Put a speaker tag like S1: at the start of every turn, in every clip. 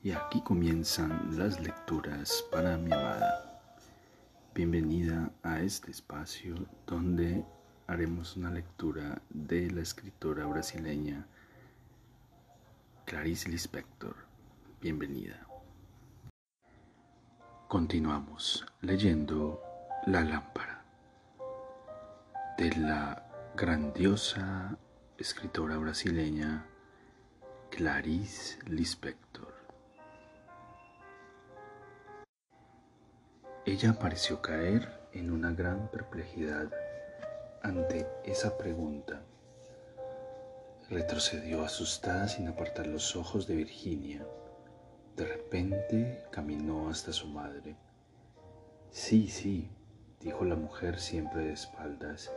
S1: Y aquí comienzan las lecturas para mi amada. Bienvenida a este espacio donde haremos una lectura de la escritora brasileña Clarice Lispector. Bienvenida. Continuamos leyendo La lámpara de la grandiosa escritora brasileña Clarice Lispector. Ella pareció caer en una gran perplejidad ante esa pregunta. Retrocedió asustada sin apartar los ojos de Virginia. De repente caminó hasta su madre. Sí, sí, dijo la mujer siempre de espaldas,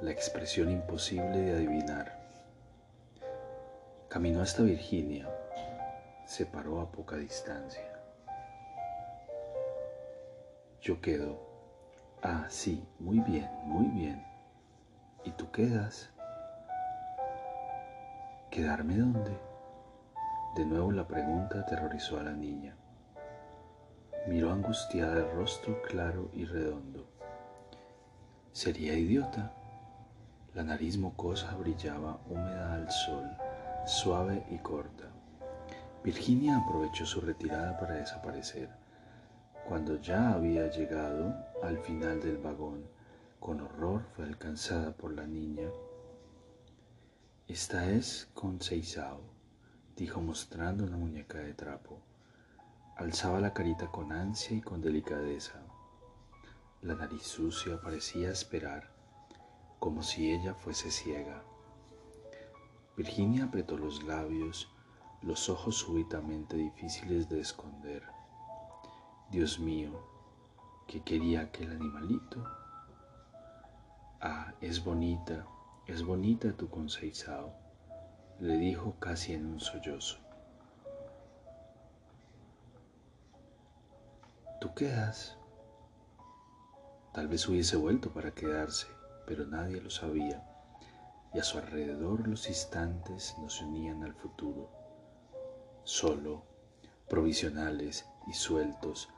S1: la expresión imposible de adivinar. Caminó hasta Virginia, se paró a poca distancia. Yo quedo. Ah, sí, muy bien, muy bien. ¿Y tú quedas? ¿Quedarme dónde? De nuevo la pregunta aterrorizó a la niña. Miró angustiada el rostro claro y redondo. ¿Sería idiota? La nariz mocosa brillaba húmeda al sol, suave y corta. Virginia aprovechó su retirada para desaparecer cuando ya había llegado al final del vagón, con horror fue alcanzada por la niña. Esta es Seisao, dijo mostrando una muñeca de trapo. Alzaba la carita con ansia y con delicadeza. La nariz sucia parecía esperar, como si ella fuese ciega. Virginia apretó los labios, los ojos súbitamente difíciles de esconder. Dios mío, que quería aquel animalito. Ah, es bonita, es bonita tu conceizao, le dijo casi en un sollozo. ¿Tú quedas? Tal vez hubiese vuelto para quedarse, pero nadie lo sabía, y a su alrededor los instantes nos unían al futuro. Solo, provisionales y sueltos,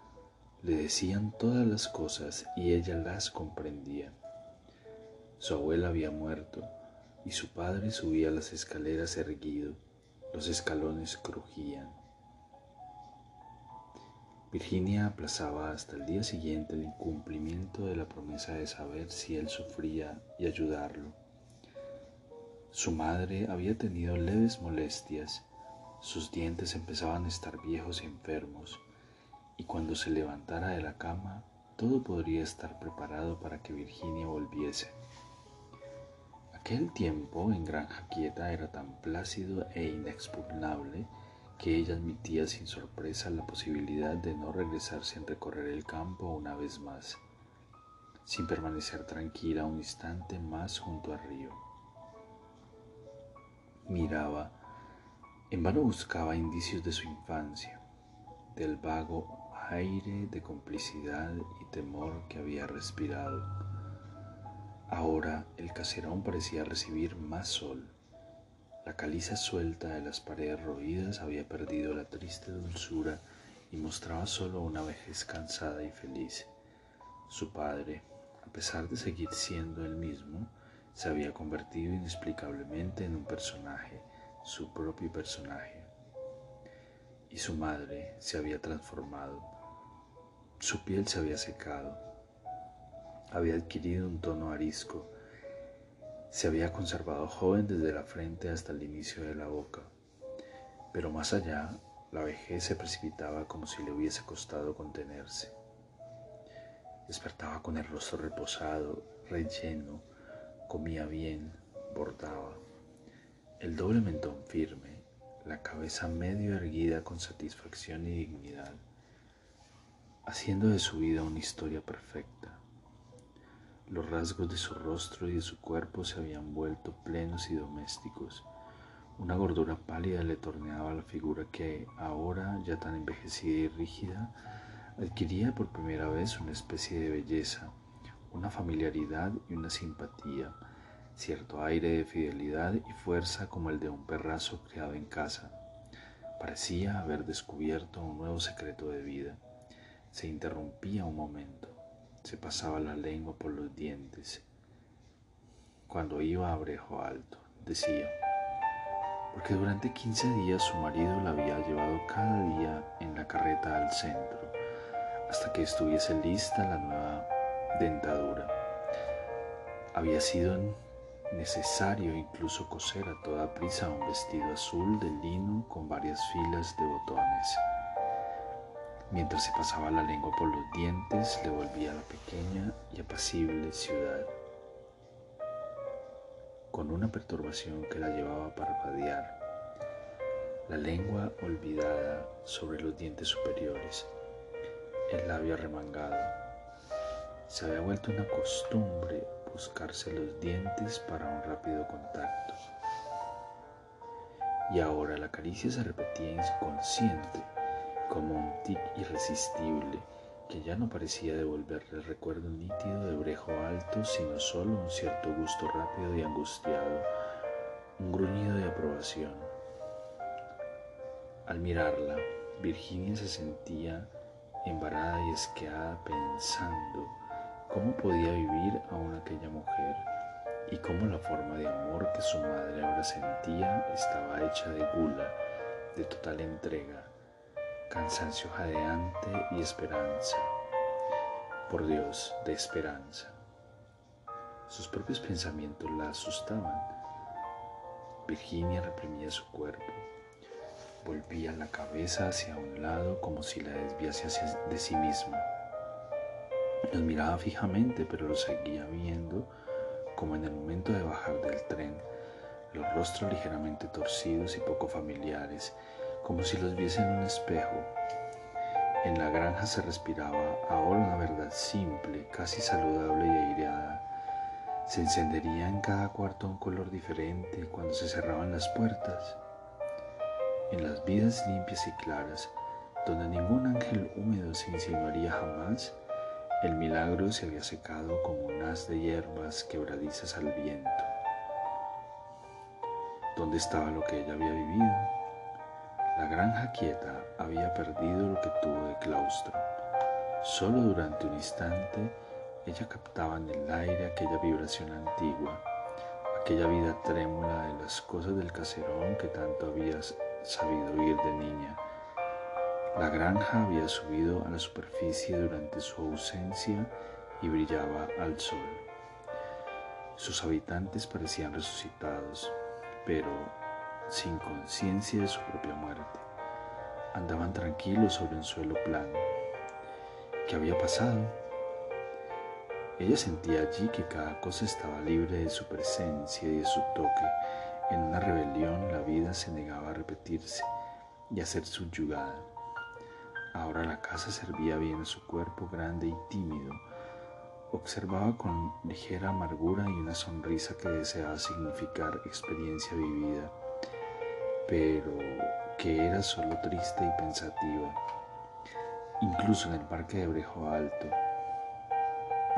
S1: le decían todas las cosas y ella las comprendía. Su abuela había muerto y su padre subía las escaleras erguido. Los escalones crujían. Virginia aplazaba hasta el día siguiente el incumplimiento de la promesa de saber si él sufría y ayudarlo. Su madre había tenido leves molestias, sus dientes empezaban a estar viejos y enfermos cuando se levantara de la cama, todo podría estar preparado para que Virginia volviese. Aquel tiempo en Granja Quieta era tan plácido e inexpugnable que ella admitía sin sorpresa la posibilidad de no regresar sin recorrer el campo una vez más, sin permanecer tranquila un instante más junto al río. Miraba, en vano buscaba indicios de su infancia, del vago aire de complicidad y temor que había respirado. Ahora el caserón parecía recibir más sol. La caliza suelta de las paredes roídas había perdido la triste dulzura y mostraba solo una vejez cansada y feliz. Su padre, a pesar de seguir siendo el mismo, se había convertido inexplicablemente en un personaje, su propio personaje. Y su madre se había transformado su piel se había secado, había adquirido un tono arisco, se había conservado joven desde la frente hasta el inicio de la boca, pero más allá la vejez se precipitaba como si le hubiese costado contenerse. Despertaba con el rostro reposado, relleno, comía bien, bordaba, el doble mentón firme, la cabeza medio erguida con satisfacción y dignidad haciendo de su vida una historia perfecta. Los rasgos de su rostro y de su cuerpo se habían vuelto plenos y domésticos. Una gordura pálida le torneaba la figura que, ahora ya tan envejecida y rígida, adquiría por primera vez una especie de belleza, una familiaridad y una simpatía, cierto aire de fidelidad y fuerza como el de un perrazo criado en casa, Parecía haber descubierto un nuevo secreto de vida. Se interrumpía un momento, se pasaba la lengua por los dientes. Cuando iba a Brejo Alto, decía, porque durante 15 días su marido la había llevado cada día en la carreta al centro, hasta que estuviese lista la nueva dentadura. Había sido necesario incluso coser a toda prisa un vestido azul de lino con varias filas de botones. Mientras se pasaba la lengua por los dientes, le volvía a la pequeña y apacible ciudad, con una perturbación que la llevaba a parpadear, la lengua olvidada sobre los dientes superiores, el labio arremangado. Se había vuelto una costumbre buscarse los dientes para un rápido contacto. Y ahora la caricia se repetía inconsciente, como un tic irresistible que ya no parecía devolverle el recuerdo nítido de Brejo Alto, sino solo un cierto gusto rápido y angustiado, un gruñido de aprobación. Al mirarla, Virginia se sentía embarada y esqueada pensando cómo podía vivir aún aquella mujer y cómo la forma de amor que su madre ahora sentía estaba hecha de gula, de total entrega, cansancio jadeante y esperanza. Por Dios, de esperanza. Sus propios pensamientos la asustaban. Virginia reprimía su cuerpo, volvía la cabeza hacia un lado como si la desviase de sí misma. Los miraba fijamente, pero los seguía viendo como en el momento de bajar del tren, los rostros ligeramente torcidos y poco familiares, como si los viese en un espejo. En la granja se respiraba ahora una verdad simple, casi saludable y aireada. Se encendería en cada cuarto un color diferente cuando se cerraban las puertas. En las vidas limpias y claras, donde ningún ángel húmedo se insinuaría jamás, el milagro se había secado como un haz de hierbas quebradizas al viento. ¿Dónde estaba lo que ella había vivido? La granja quieta había perdido lo que tuvo de claustro. Solo durante un instante ella captaba en el aire aquella vibración antigua, aquella vida trémula de las cosas del caserón que tanto había sabido oír de niña la granja había subido a la superficie durante su ausencia y brillaba al sol. Sus habitantes parecían resucitados, pero sin conciencia de su propia muerte. Andaban tranquilos sobre un suelo plano. ¿Qué había pasado? Ella sentía allí que cada cosa estaba libre de su presencia y de su toque. En una rebelión la vida se negaba a repetirse y a ser subyugada. Ahora la casa servía bien a su cuerpo grande y tímido. Observaba con ligera amargura y una sonrisa que deseaba significar experiencia vivida, pero que era solo triste y pensativa. Incluso en el parque de Brejo Alto,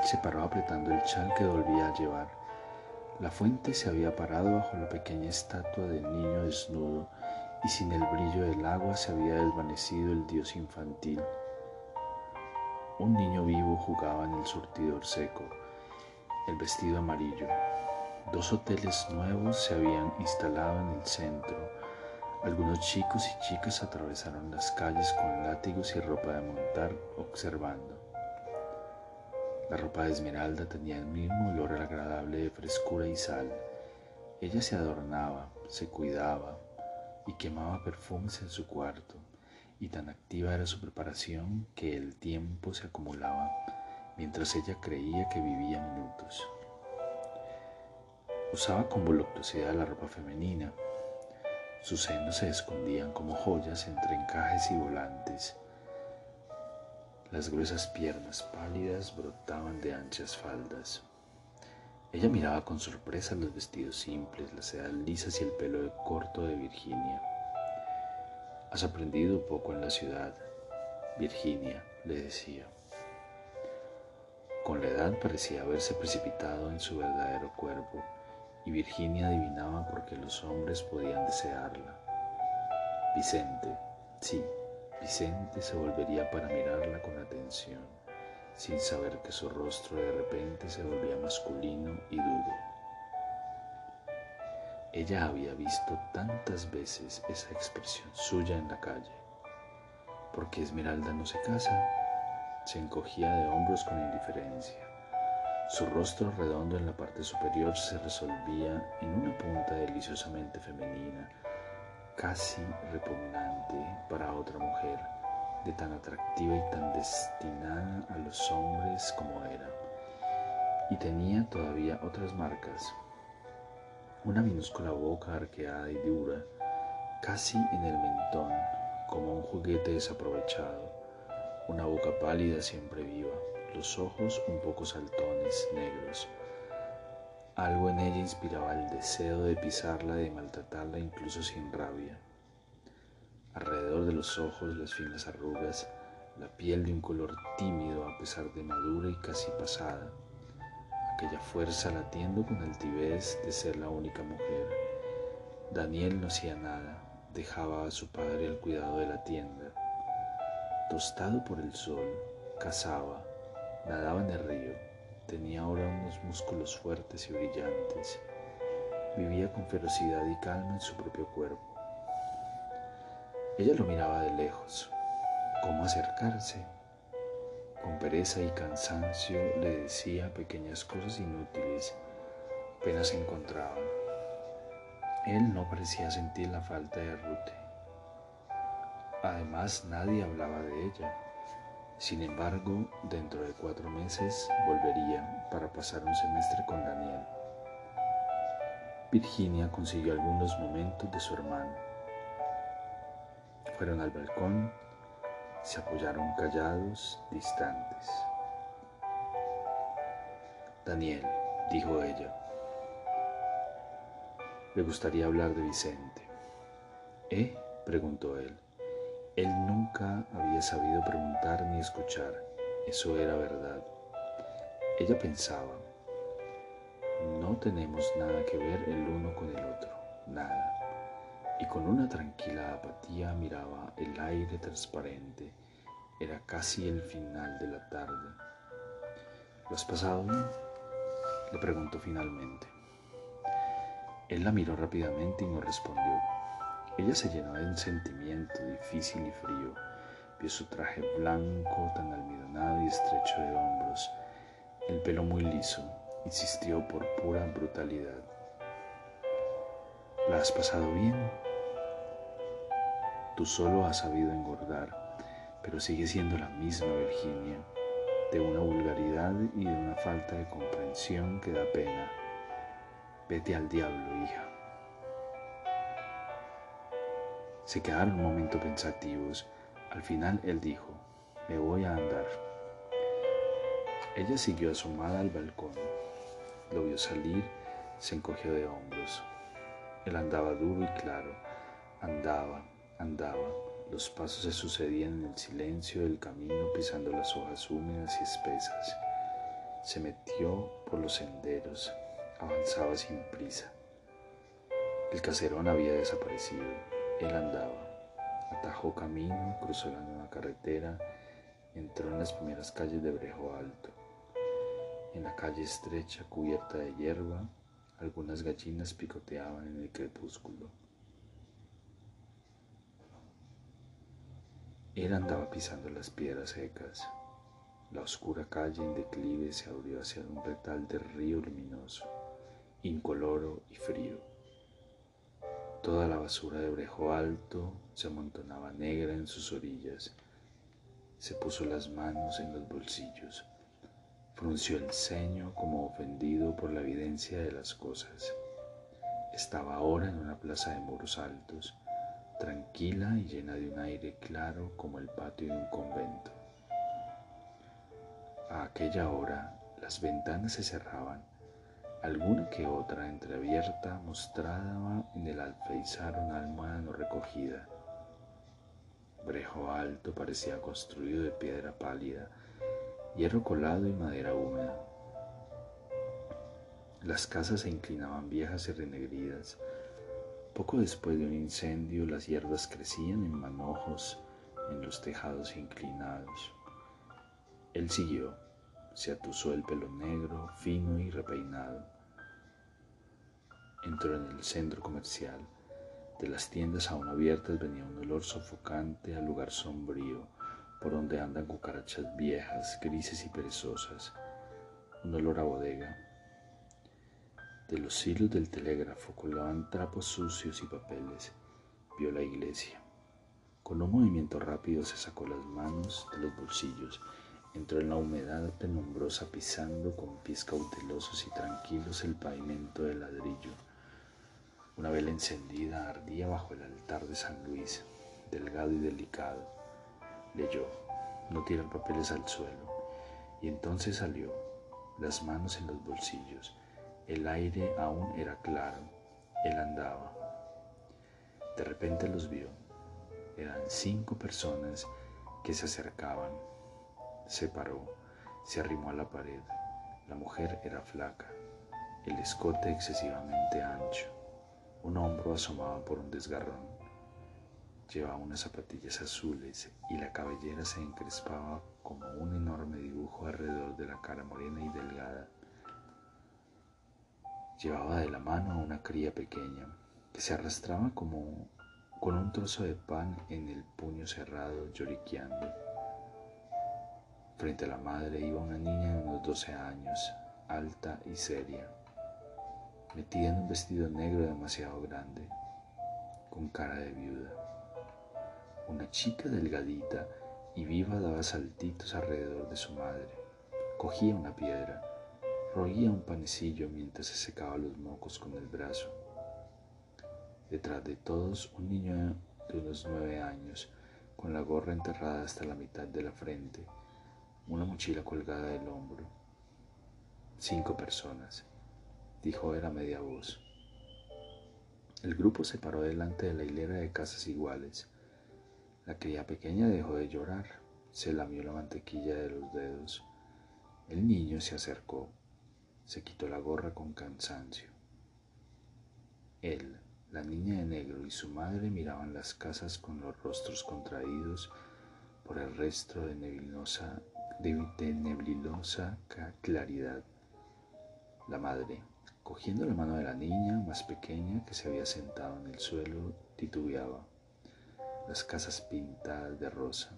S1: se paró apretando el chal que volvía a llevar. La fuente se había parado bajo la pequeña estatua del niño desnudo y sin el brillo del agua se había desvanecido el dios infantil. Un niño vivo jugaba en el surtidor seco, el vestido amarillo. Dos hoteles nuevos se habían instalado en el centro. Algunos chicos y chicas atravesaron las calles con látigos y ropa de montar observando. La ropa de Esmeralda tenía el mismo olor agradable de frescura y sal. Ella se adornaba, se cuidaba, y quemaba perfumes en su cuarto, y tan activa era su preparación que el tiempo se acumulaba mientras ella creía que vivía minutos. Usaba con voluptuosidad la ropa femenina. Sus senos se escondían como joyas entre encajes y volantes. Las gruesas piernas pálidas brotaban de anchas faldas. Ella miraba con sorpresa los vestidos simples, las sedas lisas y el pelo corto de Virginia. Has aprendido poco en la ciudad, Virginia, le decía. Con la edad parecía haberse precipitado en su verdadero cuerpo y Virginia adivinaba por qué los hombres podían desearla. Vicente, sí, Vicente se volvería para mirarla con atención, sin saber que su rostro de repente se volvía masculino y duro. Ella había visto tantas veces esa expresión suya en la calle. porque Esmeralda no se casa? Se encogía de hombros con indiferencia. Su rostro redondo en la parte superior se resolvía en una punta deliciosamente femenina casi repugnante para otra mujer, de tan atractiva y tan destinada a los hombres como era. Y tenía todavía otras marcas. Una minúscula boca arqueada y dura, casi en el mentón, como un juguete desaprovechado. Una boca pálida siempre viva, los ojos un poco saltones, negros, algo en ella inspiraba el deseo de pisarla, de maltratarla incluso sin rabia. Alrededor de los ojos las finas arrugas, la piel de un color tímido a pesar de madura y casi pasada, aquella fuerza latiendo con altivez de ser la única mujer. Daniel no hacía nada, dejaba a su padre al cuidado de la tienda. Tostado por el sol, cazaba, nadaba en el río Tenía ahora unos músculos fuertes y brillantes. Vivía con ferocidad y calma en su propio cuerpo. Ella lo miraba de lejos. ¿Cómo acercarse? Con pereza y cansancio le decía pequeñas cosas inútiles. Apenas se encontraban. Él no parecía sentir la falta de Rute. Además, nadie hablaba de ella. Sin embargo, dentro de cuatro meses volvería para pasar un semestre con Daniel. Virginia consiguió algunos momentos de su hermano. Fueron al balcón, se apoyaron callados, distantes. Daniel, dijo ella, me gustaría hablar de Vicente. ¿Eh? preguntó él. Él nunca había sabido preguntar ni escuchar, eso era verdad. Ella pensaba, no tenemos nada que ver el uno con el otro, nada. Y con una tranquila apatía miraba el aire transparente. Era casi el final de la tarde. ¿Lo has pasado? Le preguntó finalmente. Él la miró rápidamente y no respondió. Ella se llenó de un sentimiento difícil y frío. Vio su traje blanco, tan almidonado y estrecho de hombros, el pelo muy liso, insistió por pura brutalidad. ¿La has pasado bien? Tú solo has sabido engordar, pero sigue siendo la misma Virginia, de una vulgaridad y de una falta de comprensión que da pena. Vete al diablo, hija. Se quedaron un momento pensativos. Al final él dijo, me voy a andar. Ella siguió asomada al balcón. Lo vio salir, se encogió de hombros. Él andaba duro y claro, andaba, andaba. Los pasos se sucedían en el silencio del camino pisando las hojas húmedas y espesas. Se metió por los senderos, avanzaba sin prisa. El caserón había desaparecido. Él andaba, atajó camino, cruzó la nueva carretera, entró en las primeras calles de Brejo Alto. En la calle estrecha, cubierta de hierba, algunas gallinas picoteaban en el crepúsculo. Él andaba pisando las piedras secas. La oscura calle en declive se abrió hacia un retal de río luminoso, incoloro y frío. Toda la basura de Brejo Alto se amontonaba negra en sus orillas. Se puso las manos en los bolsillos. Frunció el ceño como ofendido por la evidencia de las cosas. Estaba ahora en una plaza de muros altos, tranquila y llena de un aire claro como el patio de un convento. A aquella hora las ventanas se cerraban Alguna que otra entreabierta mostraba en el alféizar un almohada no recogida. Brejo alto parecía construido de piedra pálida, hierro colado y madera húmeda. Las casas se inclinaban viejas y renegridas. Poco después de un incendio, las hierbas crecían en manojos en los tejados inclinados. Él siguió, se atusó el pelo negro, fino y repeinado. Entró en el centro comercial. De las tiendas aún abiertas venía un olor sofocante al lugar sombrío, por donde andan cucarachas viejas, grises y perezosas. Un olor a bodega. De los hilos del telégrafo colgaban trapos sucios y papeles. Vio la iglesia. Con un movimiento rápido se sacó las manos de los bolsillos Entró en la humedad penumbrosa pisando con pies cautelosos y tranquilos el pavimento de ladrillo. Una vela encendida ardía bajo el altar de San Luis, delgado y delicado. Leyó, no tiran papeles al suelo. Y entonces salió, las manos en los bolsillos. El aire aún era claro. Él andaba. De repente los vio. Eran cinco personas que se acercaban se paró, se arrimó a la pared. La mujer era flaca, el escote excesivamente ancho. Un hombro asomaba por un desgarrón. Llevaba unas zapatillas azules y la cabellera se encrespaba como un enorme dibujo alrededor de la cara morena y delgada. Llevaba de la mano a una cría pequeña que se arrastraba como con un trozo de pan en el puño cerrado, lloriqueando. Frente a la madre iba una niña de unos 12 años, alta y seria, metida en un vestido negro demasiado grande, con cara de viuda. Una chica delgadita y viva daba saltitos alrededor de su madre. Cogía una piedra, roía un panecillo mientras se secaba los mocos con el brazo. Detrás de todos un niño de unos nueve años, con la gorra enterrada hasta la mitad de la frente, una mochila colgada del hombro. Cinco personas, dijo era media voz. El grupo se paró delante de la hilera de casas iguales. La cría pequeña dejó de llorar, se lamió la mantequilla de los dedos. El niño se acercó, se quitó la gorra con cansancio. Él, la niña de negro y su madre miraban las casas con los rostros contraídos por el resto de neblinosa de, neblilosa claridad. La madre, cogiendo la mano de la niña más pequeña que se había sentado en el suelo, titubeaba. Las casas pintadas de rosa,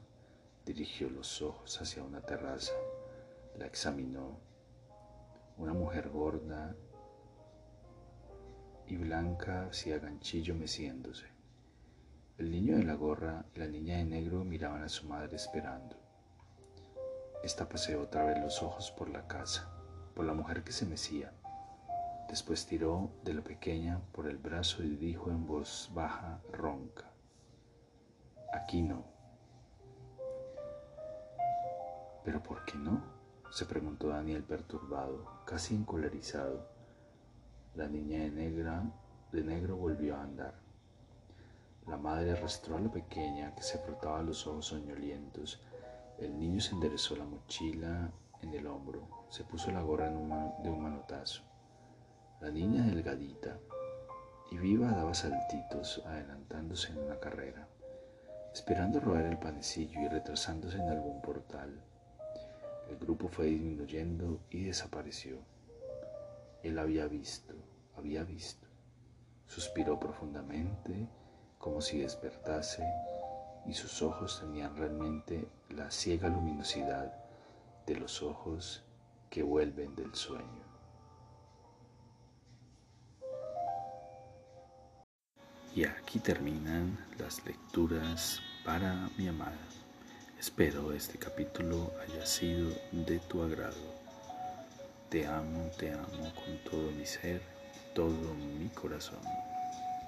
S1: dirigió los ojos hacia una terraza, la examinó. Una mujer gorda y blanca hacía ganchillo meciéndose. El niño de la gorra y la niña de negro miraban a su madre esperando. Esta paseó otra vez los ojos por la casa, por la mujer que se mecía. Después tiró de la pequeña por el brazo y dijo en voz baja, ronca, aquí no. ¿Pero por qué no? se preguntó Daniel perturbado, casi encolerizado. La niña de, negra, de negro volvió a andar. La madre arrastró a la pequeña que se frotaba los ojos soñolientos el niño se enderezó la mochila en el hombro, se puso la gorra de un manotazo. La niña delgadita y viva daba saltitos adelantándose en una carrera, esperando robar el panecillo y retrasándose en algún portal. El grupo fue disminuyendo y desapareció. Él había visto, había visto. Suspiró profundamente como si despertase y sus ojos tenían realmente la ciega luminosidad de los ojos que vuelven del sueño. Y aquí terminan las lecturas para mi amada. Espero este capítulo haya sido de tu agrado. Te amo, te amo con todo mi ser, todo mi corazón.